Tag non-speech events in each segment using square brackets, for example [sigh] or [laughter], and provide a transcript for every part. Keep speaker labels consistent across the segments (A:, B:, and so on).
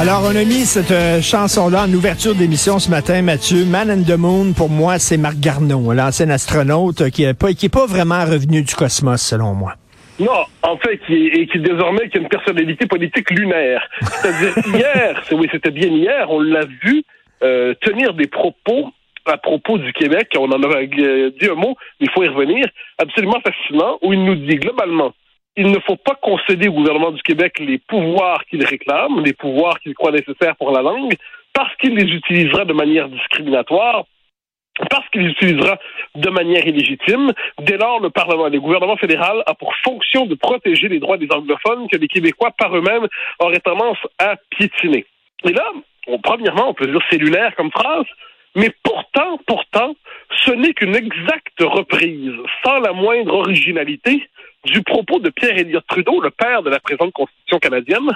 A: Alors, on a mis cette euh, chanson-là en ouverture d'émission ce matin, Mathieu. Man and the Moon, pour moi, c'est Marc Garneau, l'ancien astronaute euh, qui n'est pas, pas vraiment revenu du cosmos, selon moi.
B: Non, en fait, et qui désormais qui une personnalité politique lunaire. C'est-à-dire [laughs] hier, oui, c'était bien hier, on l'a vu euh, tenir des propos à propos du Québec, on en a dit un mot, mais il faut y revenir, absolument fascinant, où il nous dit globalement, il ne faut pas concéder au gouvernement du Québec les pouvoirs qu'il réclame, les pouvoirs qu'il croit nécessaires pour la langue, parce qu'il les utilisera de manière discriminatoire, parce qu'il les utilisera de manière illégitime. Dès lors, le Parlement, le gouvernement fédéral a pour fonction de protéger les droits des anglophones que les Québécois par eux-mêmes auraient tendance à piétiner. Et là, premièrement, on peut dire cellulaire comme phrase, mais pourtant, pourtant, ce n'est qu'une exacte reprise, sans la moindre originalité, du propos de Pierre Elliott Trudeau, le père de la présente Constitution canadienne,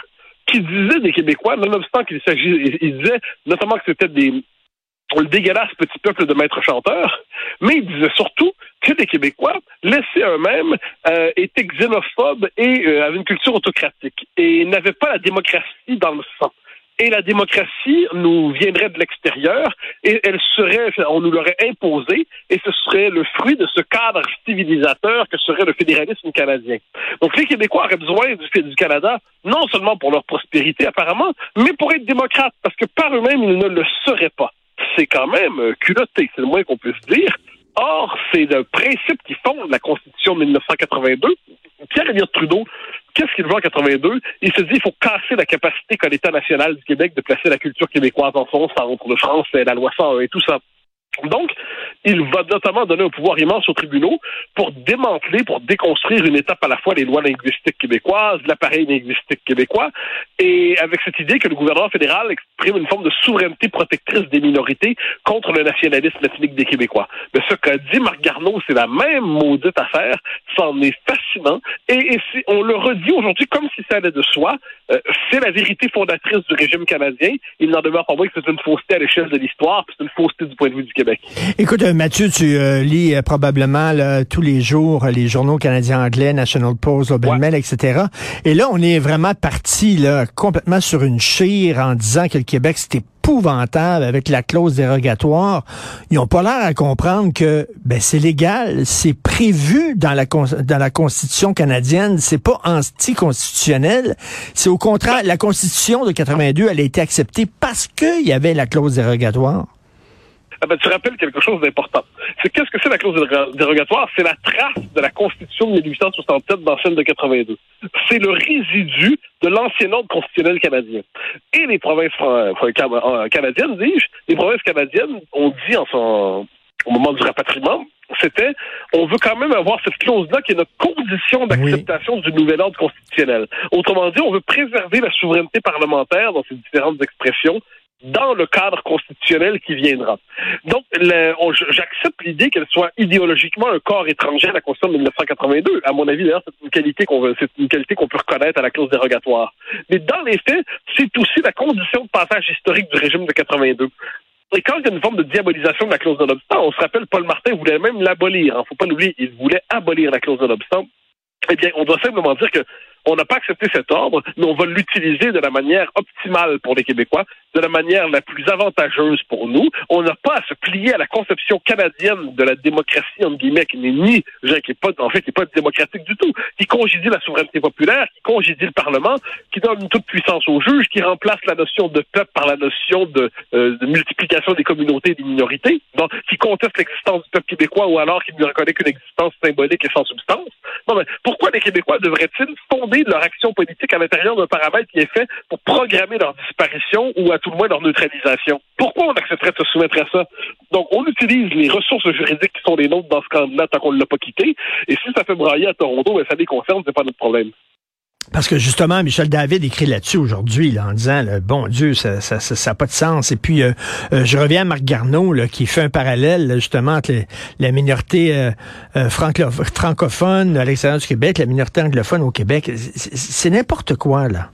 B: qui disait des Québécois, nonobstant qu'il s'agit, il disait notamment que c'était des le dégueulasse petit peuple de maîtres chanteurs, mais il disait surtout que les Québécois, laissés eux-mêmes, euh, étaient xénophobes et euh, avaient une culture autocratique et n'avaient pas la démocratie dans le sang et la démocratie nous viendrait de l'extérieur et elle serait, on nous l'aurait imposée et ce serait le fruit de ce cadre civilisateur que serait le fédéralisme canadien. Donc les Québécois auraient besoin du, Canada non seulement pour leur prospérité apparemment, mais pour être démocrates parce que par eux-mêmes ils ne le seraient pas. C'est quand même euh, culotté, c'est le moins qu'on puisse dire. Or, c'est le principe qui fonde la Constitution de 1982. Pierre-Éliott Trudeau Qu'est-ce qu'il veut en 82? Il se dit qu'il faut casser la capacité qu'a l'État national du Québec de placer la culture québécoise en son centre de France, la loi 101 et tout ça. Donc, il va notamment donner un pouvoir immense aux tribunaux pour démanteler, pour déconstruire une étape à la fois les lois linguistiques québécoises, l'appareil linguistique québécois, et avec cette idée que le gouvernement fédéral exprime une forme de souveraineté protectrice des minorités contre le nationalisme ethnique des Québécois. Mais ce qu'a dit Marc Garneau, c'est la même maudite affaire, c'en est fascinant, et, on le redit aujourd'hui comme si ça allait de soi, euh, c'est la vérité fondatrice du régime canadien, il n'en demeure pas moins que c'est une fausseté à l'échelle de l'histoire, c'est une fausseté du point de vue du Québec.
A: Écoute, euh, Mathieu, tu euh, lis euh, probablement tous les jours les journaux canadiens anglais, National Post, Open Mail, etc. Et là, on est vraiment parti là, complètement sur une chire en disant que le Québec, c'était épouvantable avec la clause dérogatoire. Ils ont pas l'air à comprendre que ben c'est légal, c'est prévu dans la dans la constitution canadienne, c'est pas anticonstitutionnel, c'est au contraire la constitution de 82 elle a été acceptée parce qu'il y avait la clause dérogatoire.
B: Ah ben, tu rappelles quelque chose d'important. C'est qu'est-ce que c'est la clause dérogatoire? C'est la trace de la Constitution de 1867 dans celle de 82. C'est le résidu de l'ancien ordre constitutionnel canadien. Et les provinces canadiennes, dis-je, les provinces canadiennes ont dit en son, au moment du rapatriement, c'était on veut quand même avoir cette clause-là qui est notre condition d'acceptation du nouvel ordre constitutionnel. Autrement dit, on veut préserver la souveraineté parlementaire dans ses différentes expressions dans le cadre constitutionnel qui viendra. Donc, j'accepte l'idée qu'elle soit idéologiquement un corps étranger à la Constitution de 1982. À mon avis, d'ailleurs, c'est une qualité qu'on peut reconnaître à la clause dérogatoire. Mais dans les faits, c'est aussi la condition de passage historique du régime de 82. Et quand il y a une forme de diabolisation de la clause de l'obstant, on se rappelle, Paul Martin voulait même l'abolir. Il hein. faut pas l'oublier, il voulait abolir la clause de l'obstant. Eh bien, on doit simplement dire que on n'a pas accepté cet ordre, mais on va l'utiliser de la manière optimale pour les Québécois, de la manière la plus avantageuse pour nous. On n'a pas à se plier à la conception canadienne de la démocratie, entre guillemets, qui n'est ni, qui est pas, en fait, qui n'est pas démocratique du tout, qui congédie la souveraineté populaire, qui congédie le Parlement, qui donne toute puissance aux juges, qui remplace la notion de peuple par la notion de, euh, de multiplication des communautés et des minorités, donc, qui conteste l'existence du peuple québécois ou alors qui ne reconnaît qu'une existence symbolique et sans substance. Non, mais pourquoi les Québécois devraient-ils fonder de leur action politique à l'intérieur d'un paramètre qui est fait pour programmer leur disparition ou à tout le moins leur neutralisation. Pourquoi on accepterait de se soumettre à ça? Donc, on utilise les ressources juridiques qui sont les nôtres dans ce candidat tant qu'on ne l'a pas quitté. Et si ça fait brailler à Toronto, ben, ça les concerne, c'est pas notre problème.
A: Parce que justement, Michel David écrit là-dessus aujourd'hui, en disant, bon Dieu, ça n'a ça, pas de sens. Et puis, euh, euh, je reviens à Marc Garneau, là, qui fait un parallèle justement entre la minorité euh, francophone à l'extérieur du Québec, la minorité anglophone au Québec. C'est n'importe quoi, là.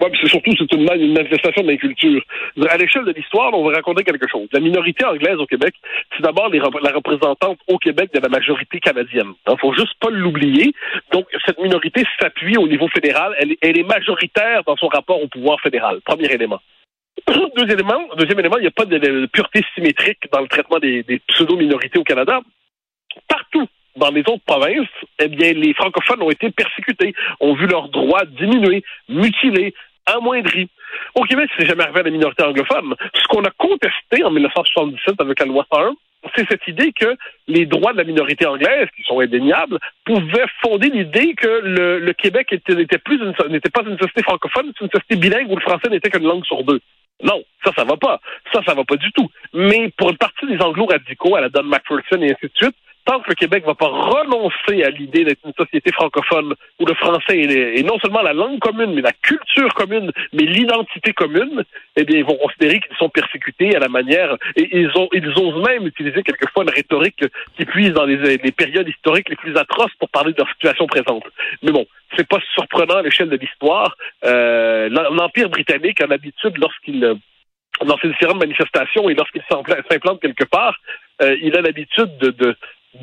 B: Ouais, c'est surtout c'est une, manifestation de l'inculture. À l'échelle de l'histoire, on va raconter quelque chose. La minorité anglaise au Québec, c'est d'abord la représentante au Québec de la majorité canadienne. Il faut juste pas l'oublier. Donc, cette minorité s'appuie au niveau fédéral. Elle, est majoritaire dans son rapport au pouvoir fédéral. Premier élément. [clears throat] Deuxième élément, deuxième élément, il n'y a pas de, pureté symétrique dans le traitement des, des pseudo-minorités au Canada. Partout dans les autres provinces, eh bien, les francophones ont été persécutés, ont vu leurs droits diminuer, mutilés, amoindris. Au Québec, c'est jamais arrivé à la minorité anglophone. Ce qu'on a contesté en 1977 avec la loi 1, c'est cette idée que les droits de la minorité anglaise, qui sont indéniables, pouvaient fonder l'idée que le, Québec n'était pas une société francophone, c'est une société bilingue où le français n'était qu'une langue sur deux. Non, ça, ça va pas. Ça, ça va pas du tout. Mais pour une partie des anglo-radicaux, à la Don McPherson et ainsi de suite, tant que le Québec ne va pas renoncer à l'idée d'être une société francophone où le français est, non seulement la langue commune, mais la culture commune, mais l'identité commune, eh bien, ils vont considérer qu'ils sont persécutés à la manière, et ils, ont, ils osent même utiliser quelquefois une rhétorique qui puise dans les, périodes historiques les plus atroces pour parler de leur situation présente. Mais bon, c'est pas surprenant à l'échelle de l'histoire. Euh, L'Empire britannique a l'habitude, lorsqu'il dans ses différentes manifestations et lorsqu'il s'implante quelque part, euh, il a l'habitude de, de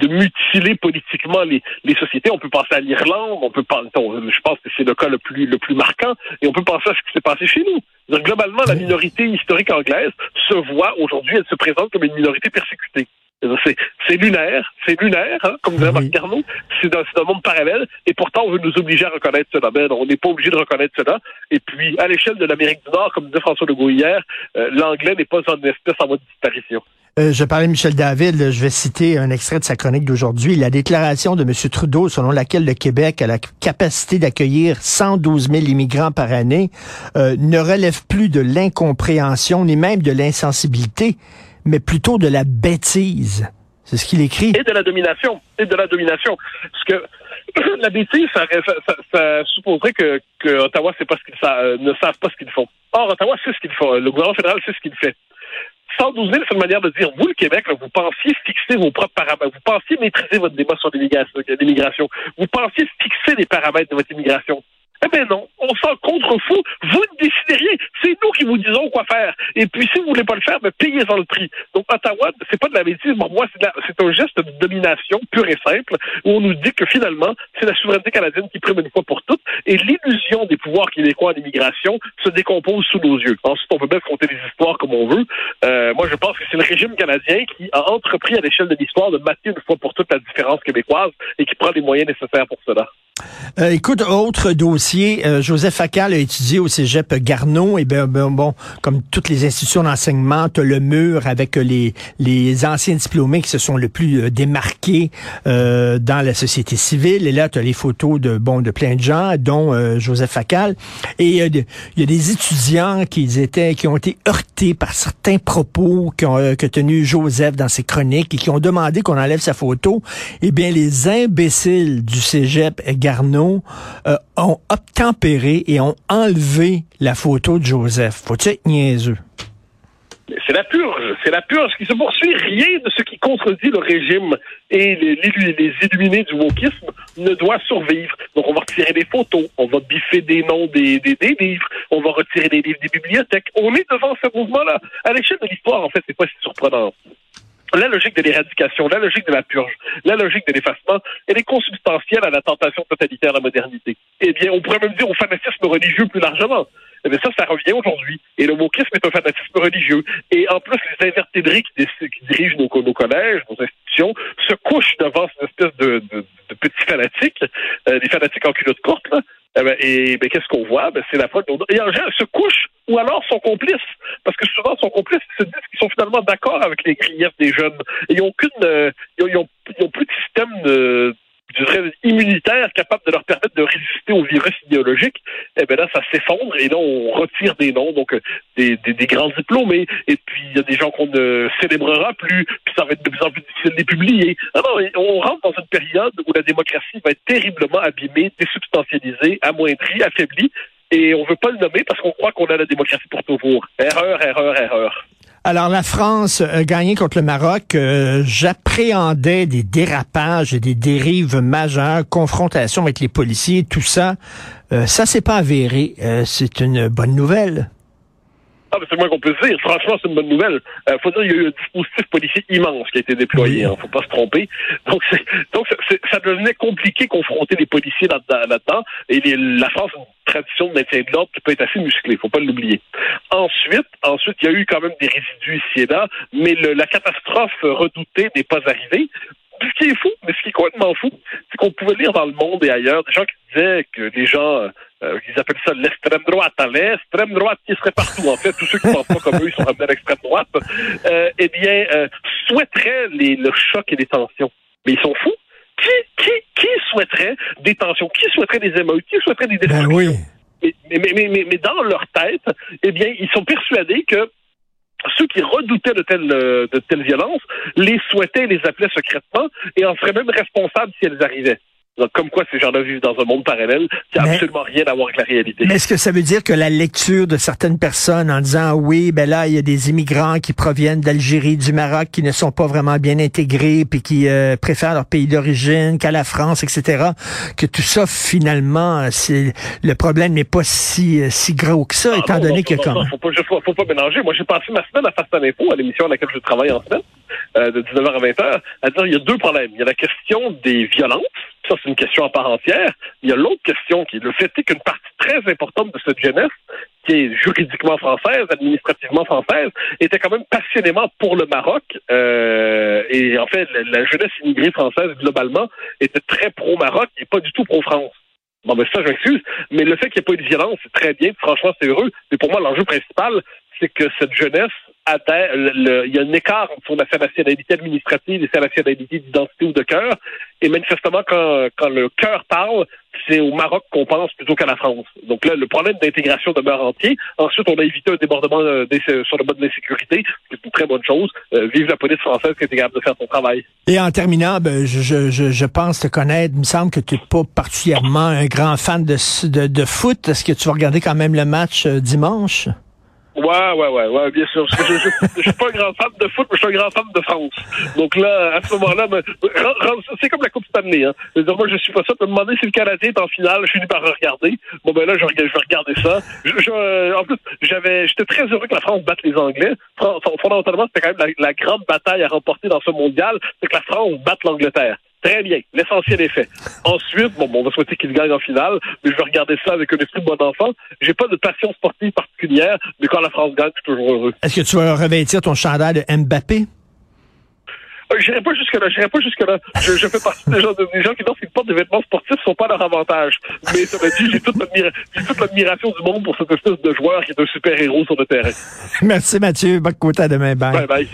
B: mutiler politiquement les, les sociétés. On peut penser à l'Irlande, on peut penser, je pense que c'est le cas le plus le plus marquant, et on peut penser à ce qui s'est passé chez nous. globalement, la minorité historique anglaise se voit aujourd'hui, elle se présente comme une minorité persécutée. C'est lunaire, c'est lunaire, hein, comme disait Marc Carnot. C'est dans, un monde parallèle, et pourtant on veut nous obliger à reconnaître cela. Ben, on n'est pas obligé de reconnaître cela. Et puis, à l'échelle de l'Amérique du Nord, comme disait François Legault hier, euh, l'anglais n'est pas en espèce en mode disparition.
A: Euh, je parlais de Michel David, je vais citer un extrait de sa chronique d'aujourd'hui. La déclaration de M. Trudeau selon laquelle le Québec a la capacité d'accueillir 112 000 immigrants par année euh, ne relève plus de l'incompréhension ni même de l'insensibilité, mais plutôt de la bêtise. C'est ce qu'il écrit.
B: Et de la domination. Et de la domination. Parce que [clears throat] la bêtise, ça, ça, supposerait que, que Ottawa sait pas ce qu'ils euh, ne savent pas ce qu'ils font. Or, Ottawa sait ce qu'il font. Le gouvernement fédéral sait ce qu'il fait. 112 000, c'est une manière de dire, vous, le Québec, vous pensiez fixer vos propres paramètres, vous pensiez maîtriser votre débat sur l'immigration, vous pensiez fixer les paramètres de votre immigration. Eh bien non, on s'en contrefou. Vous ne décidez rien. C'est nous qui vous disons quoi faire. Et puis, si vous voulez pas le faire, ben, payez-en le prix. Donc, Ottawa, c'est pas de la bêtise. Moi, c'est un geste de domination pur et simple où on nous dit que finalement, c'est la souveraineté canadienne qui prime une fois pour toutes et l'illusion des pouvoirs québécois en immigration se décompose sous nos yeux. Ensuite, on peut bien compter des histoires comme on veut. Euh, moi, je pense que c'est le régime canadien qui a entrepris à l'échelle de l'histoire de mater une fois pour toutes la différence québécoise et qui prend les moyens nécessaires pour cela.
A: Euh, écoute, autre dossier, euh, Joseph Facal a étudié au cégep Garneau, et ben, ben bon, comme toutes les institutions d'enseignement, tu le mur avec les, les anciens diplômés qui se sont le plus euh, démarqués dans la société civile, et là, tu as les photos de bon de plein de gens, dont Joseph Facal, et il y a des étudiants qui étaient qui ont été heurtés par certains propos qu'a que tenu Joseph dans ses chroniques et qui ont demandé qu'on enlève sa photo. Eh bien, les imbéciles du cégep Garneau euh, ont obtempéré et ont enlevé la photo de Joseph. Faut-tu être niaiseux?
B: C'est la purge, c'est la purge qui se poursuit. Rien de ce qui contredit le régime et les, illuminés du wokisme ne doit survivre. Donc on va retirer des photos, on va biffer des noms des livres, on va retirer des livres des bibliothèques. On est devant ce mouvement-là. À l'échelle de l'histoire, en fait, c'est pas si surprenant la logique de l'éradication, la logique de la purge, la logique de l'effacement, elle est consubstantielle à la tentation totalitaire de la modernité. Eh bien, on pourrait même dire au fanatisme religieux plus largement. Eh bien, ça, ça revient aujourd'hui. Et le wokisme est un fanatisme religieux. Et en plus, les invertébrés qui, qui dirigent nos, collèges, nos institutions, se couchent devant cette espèce de, de, de petits fanatiques, euh, des fanatiques en culotte courte, là, eh et ben, qu'est-ce qu'on voit? Ben, c'est la faute. Et en général, se couchent ou alors sont complices. Parce que souvent, sont complices, ils se disent qu'ils sont finalement d'accord avec les griefs des jeunes. Et ils n'ont aucune, euh, ils, ils, plus de système de, je dirais, immunitaire capable de leur permettre de résister au virus idéologique, eh bien là, ça s'effondre et là, on retire des noms, donc euh, des, des, des grands diplômés, et puis il y a des gens qu'on ne célébrera plus, puis ça va être de plus en plus difficile de les publier. Alors, on rentre dans une période où la démocratie va être terriblement abîmée, désubstantialisée, amoindrie, affaiblie, et on veut pas le nommer parce qu'on croit qu'on a la démocratie pour toujours. Erreur, erreur, erreur.
A: Alors, la France a gagné contre le Maroc. Euh, j'appréhendais des dérapages et des dérives majeures, confrontation avec les policiers, tout ça. Euh, ça, c'est pas avéré. Euh, c'est une bonne nouvelle.
B: Ah, c'est moins qu'on peut dire. Franchement, c'est une bonne nouvelle. Il faut dire qu'il y a eu un dispositif policier immense qui a été déployé. Il hein, faut pas se tromper. Donc, donc ça devenait compliqué confronter les policiers là-dedans. et la France tradition de maintien de l'ordre qui peut être assez musclée, faut pas l'oublier. Ensuite, ensuite, il y a eu quand même des résidus ici et là, mais la catastrophe redoutée n'est pas arrivée. Ce qui est fou, mais ce qui est complètement fou, c'est qu'on pouvait lire dans le monde et ailleurs des gens qui disaient que les gens, euh, ils appellent ça l'extrême droite à l'extrême droite qui serait partout. En fait, tous ceux qui ne pensent pas comme eux, ils sont ramenés à l'extrême droite. Euh, eh bien, euh, souhaiteraient les, le choc et les tensions. Mais ils sont fous. Qui, qui, qui souhaiterait des tensions? Qui souhaiterait des émeutes? Qui souhaiterait des
A: ben destructions?
B: Mais, mais, mais, mais, mais, dans leur tête, eh bien, ils sont persuadés que ceux qui redoutaient de telles, de telles violences les souhaitaient, les appelaient secrètement et en seraient même responsables si elles arrivaient. Donc, comme quoi ces gens-là vivent dans un monde parallèle qui n'a absolument rien à voir avec la réalité.
A: Mais est-ce que ça veut dire que la lecture de certaines personnes en disant oui, ben là, il y a des immigrants qui proviennent d'Algérie, du Maroc, qui ne sont pas vraiment bien intégrés, puis qui euh, préfèrent leur pays d'origine qu'à la France, etc., que tout ça, finalement, c'est le problème n'est pas si euh, si gros que ça, ah, étant donné que
B: quand... Faut pas, faut, pas mélanger. Moi, j'ai passé ma semaine à Fast Info, à l'émission à laquelle je travaille en semaine, euh, de 19h à 20h, à dire il y a deux problèmes. Il y a la question des violences, ça c'est une question à part entière. Il y a l'autre question qui est le fait qu'une partie très importante de cette jeunesse, qui est juridiquement française, administrativement française, était quand même passionnément pour le Maroc. Euh, et en fait, la, jeunesse immigrée française, globalement, était très pro-Maroc et pas du tout pro-France. Bon, mais ça, j'excuse. Mais le fait qu'il n'y ait pas eu de violence, c'est très bien. Franchement, c'est heureux. Mais pour moi, l'enjeu principal, c'est que cette jeunesse il y a un écart entre sa nationalité administrative et sa nationalité d'identité ou de cœur. Et manifestement, quand, quand le cœur parle, c'est au Maroc qu'on pense plutôt qu'à la France. Donc là, le problème d'intégration demeure entier. Ensuite, on a évité un débordement euh, sur le mode de l'insécurité, c'est une très bonne chose. Euh, vive la police française qui est capable de faire son travail.
A: Et en terminant, ben, je, je, je, pense te connaître. Il me semble que tu n'es pas particulièrement un grand fan de, de, de foot. Est-ce que tu vas regarder quand même le match euh, dimanche?
B: Ouais, ouais, ouais, ouais, bien sûr. Je, suis pas un grand fan de foot, mais je suis un grand fan de France. Donc là, à ce moment-là, ben, c'est comme la Coupe Stanley. Hein. moi, je suis pas ça. Me demander si le Canadien est en finale, je finis par regarder. Bon, ben là, je, je vais regarder ça. En plus, j'avais, j'étais très heureux que la France batte les Anglais. Fondamentalement, c'était quand même la, la grande bataille à remporter dans ce mondial, c'est que la France batte l'Angleterre. Très bien. L'essentiel est fait. Ensuite, bon, on va souhaiter qu'il gagne en finale, mais je vais regarder ça avec un esprit de bon enfant. J'ai pas de passion sportive particulière, mais quand la France gagne, je suis toujours heureux.
A: Est-ce que tu vas revêtir ton chandail de Mbappé?
B: Euh, j'irai pas jusque-là, j'irai pas jusque-là. Je, je fais partie des gens, des gens qui pensent qu'ils portent des vêtements sportifs sont pas leur avantage. Mais ça m'a dit, j'ai toute l'admiration du monde pour cette espèce de joueur qui est un super-héros sur le terrain. [laughs]
A: Merci Mathieu. Bonne côté à demain.
B: Bye bye.